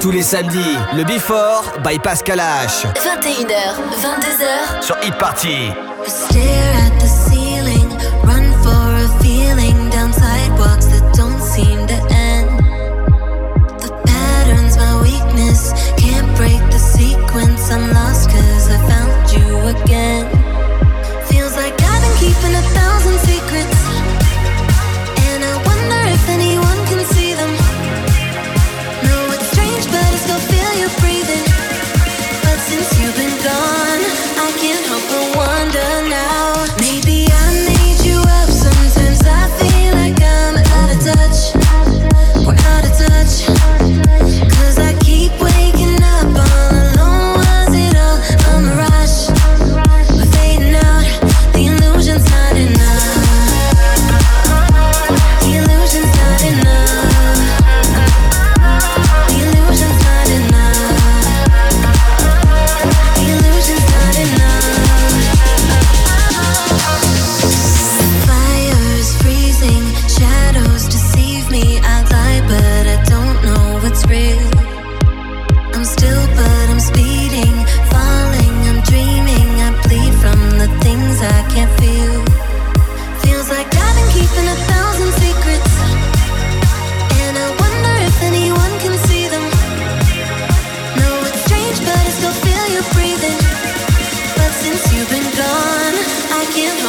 Tous les samedis, le Before by Pascal H. 21h, 22h. Sur Hit Party. Stare at the ceiling, run for a feeling down sidewalks that don't seem to end. The pattern's my weakness, can't break the sequence. I'm lost cause I found you again.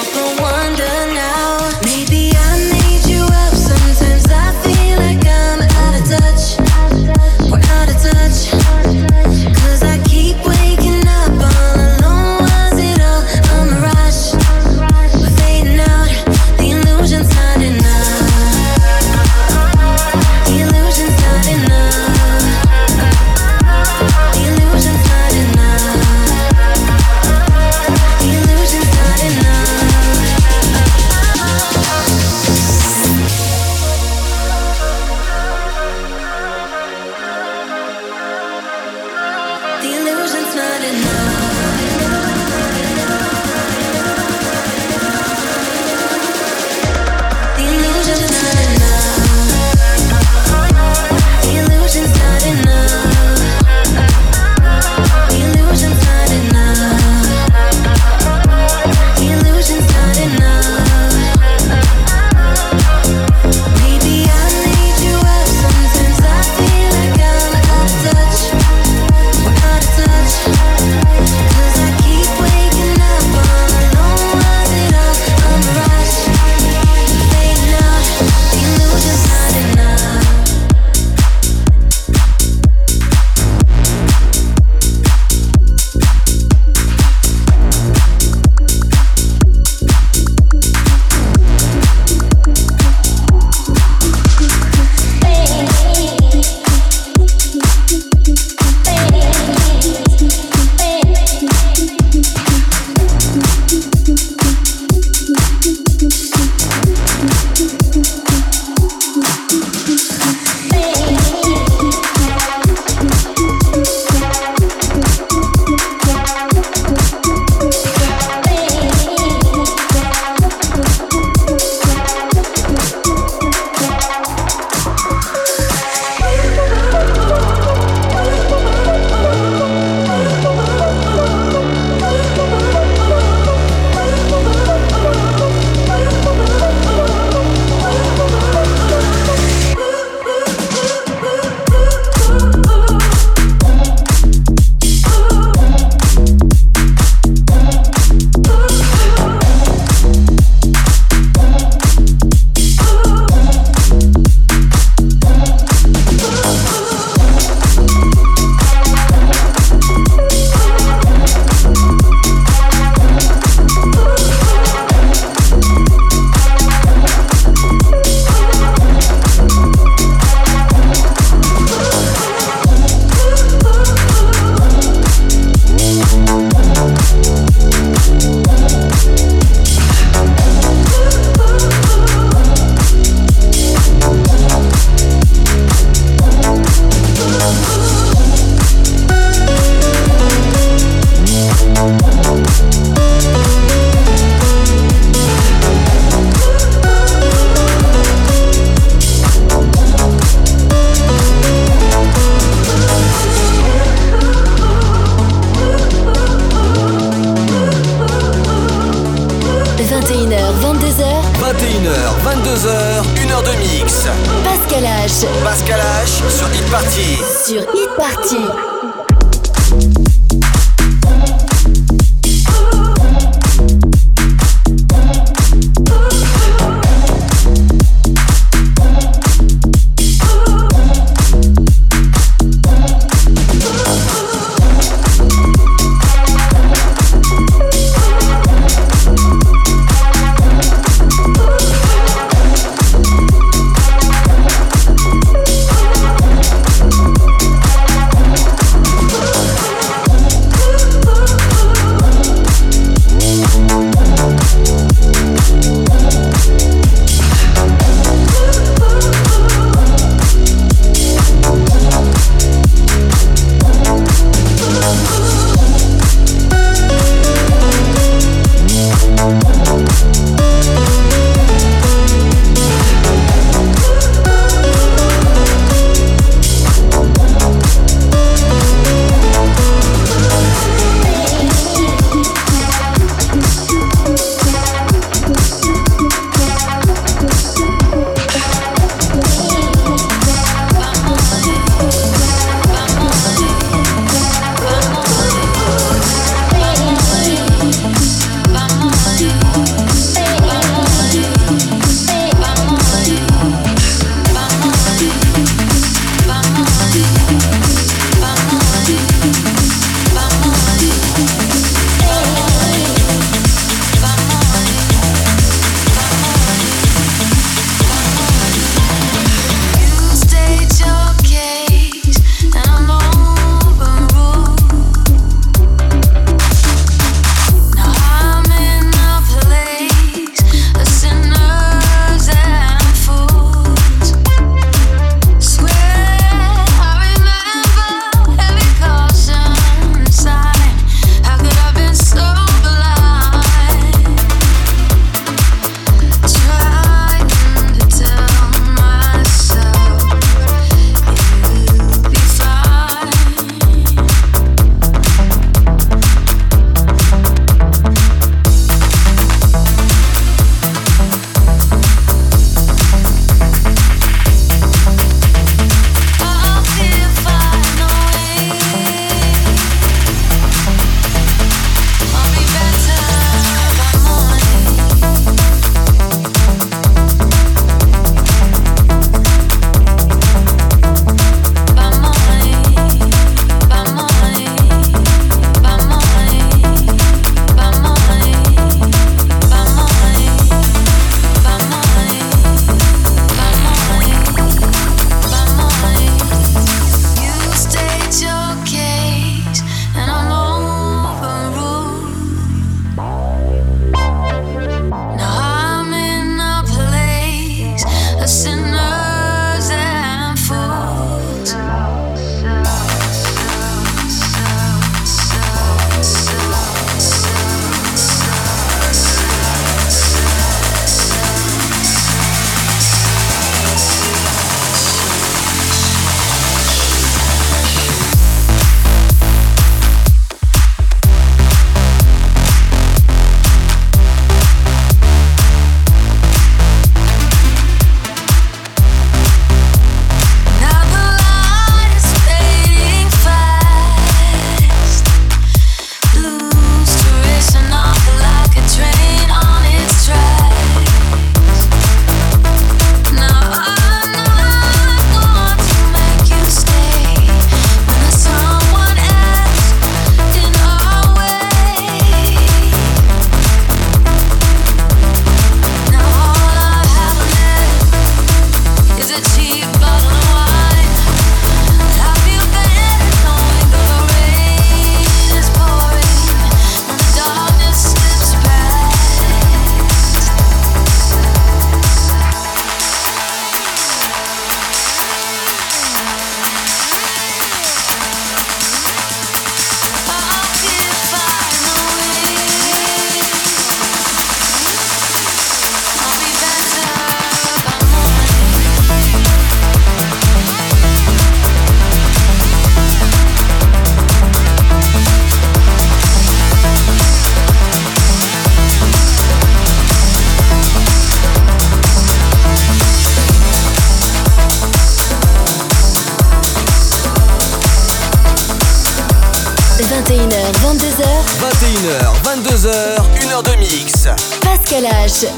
not the one.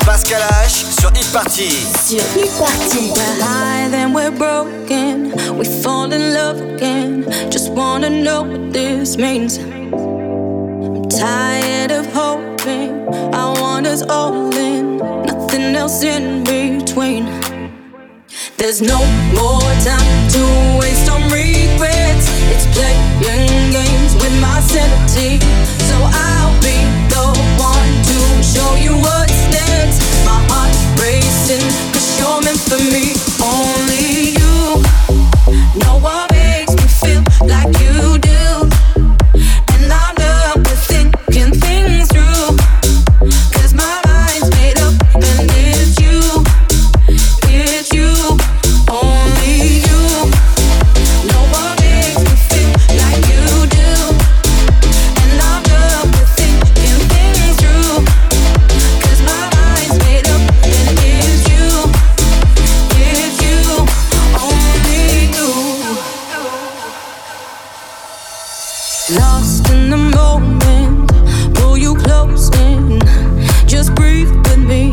Pascal H. Sur Hit Party. Sur Hit Party. We're high, then we're broken. We fall in love again. Just wanna know what this means. I'm tired of hoping. I want us all in. Nothing else in between. There's no more time to in the moment, pull you close in. Just breathe with me.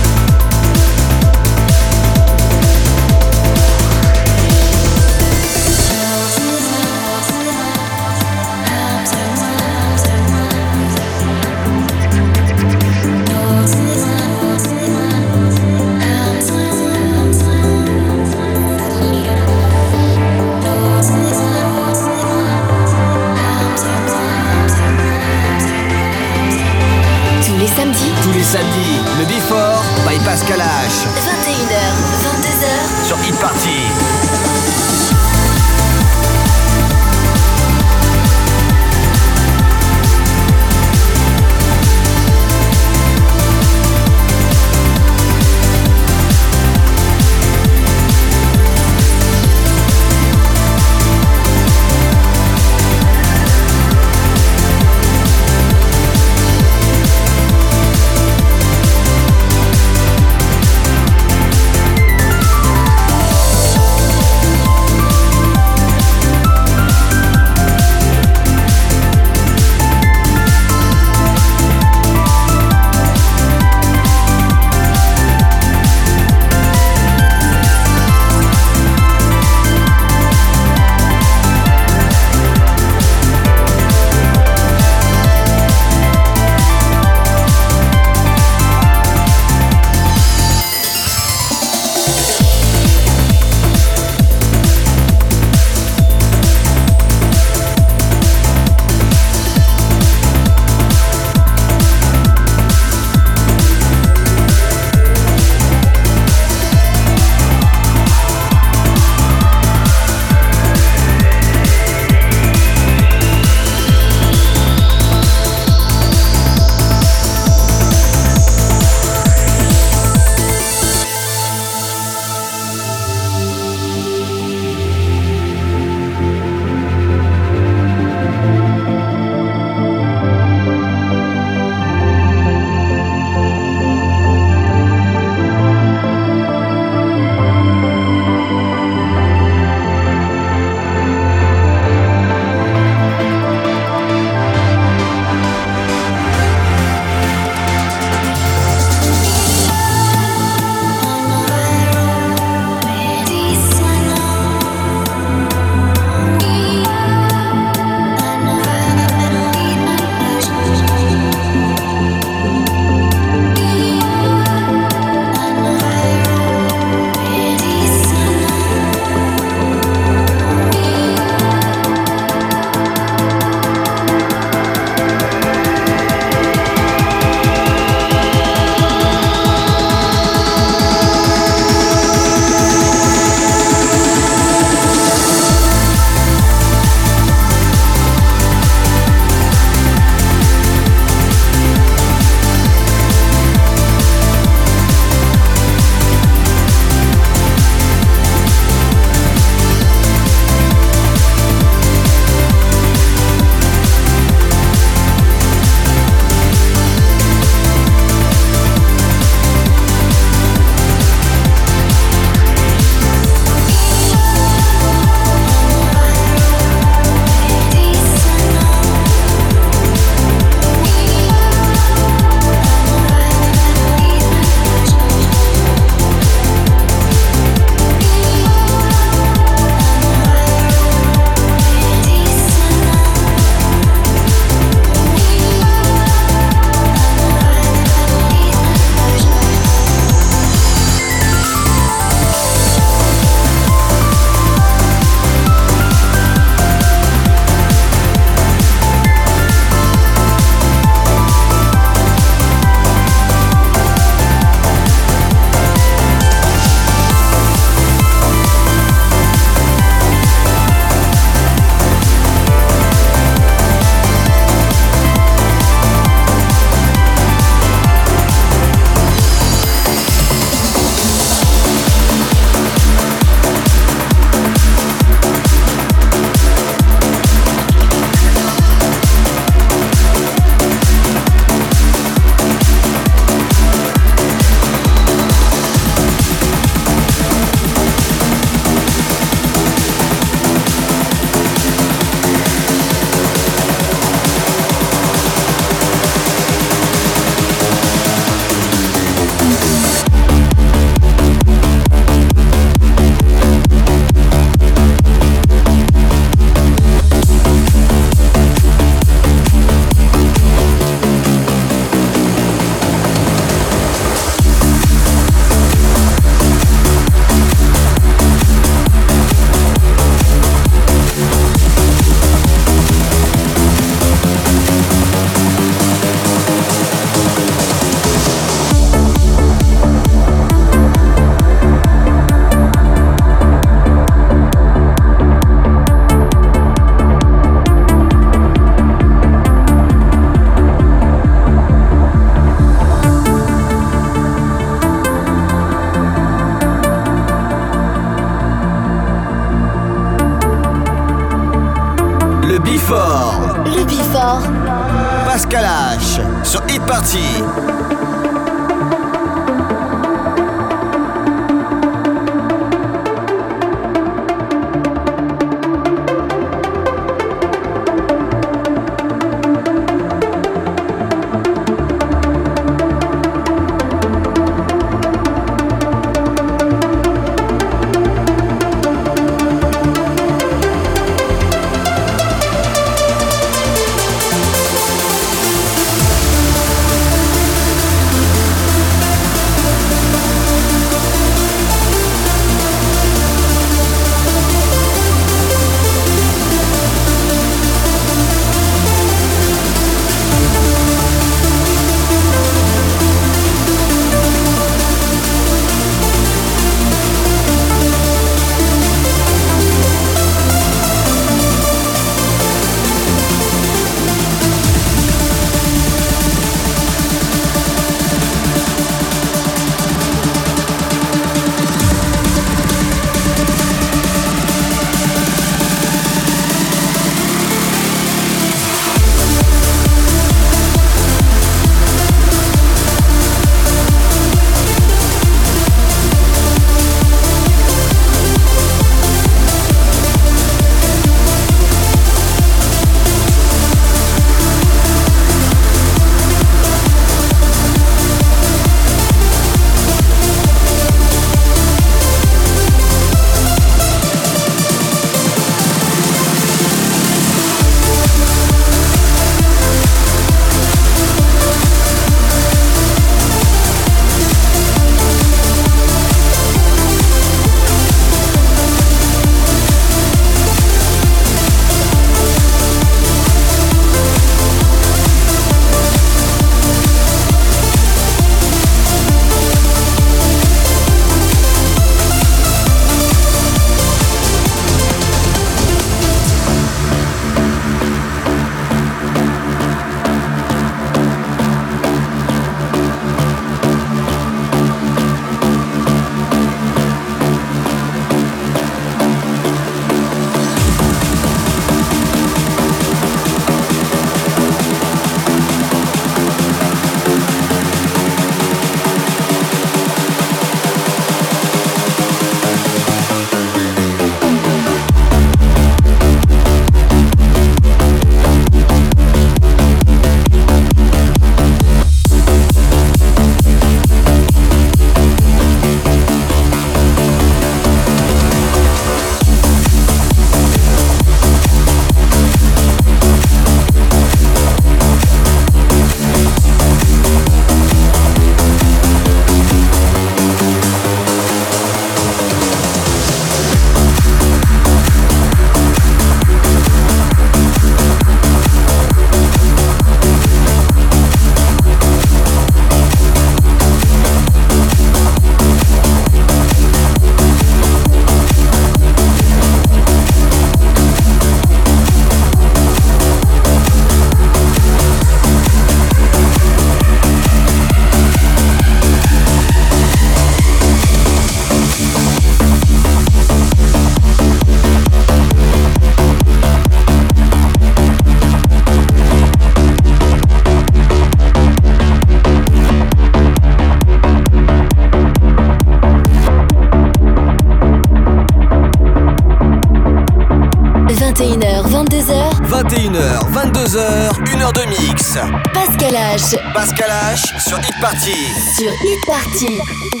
Party. Sur Hit Party.